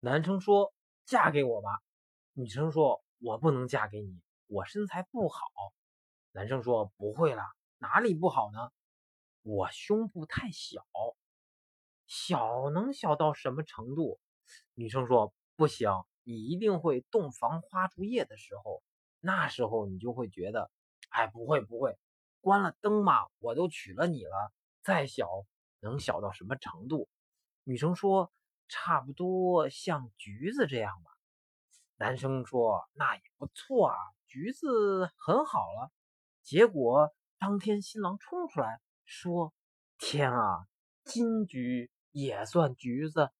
男生说：“嫁给我吧。”女生说：“我不能嫁给你，我身材不好。”男生说：“不会啦，哪里不好呢？我胸部太小，小能小到什么程度？”女生说：“不行，你一定会洞房花烛夜的时候，那时候你就会觉得，哎，不会不会，关了灯嘛，我都娶了你了，再小能小到什么程度？”女生说。差不多像橘子这样吧。男生说：“那也不错啊，橘子很好了。”结果当天新郎冲出来说：“天啊，金橘也算橘子？”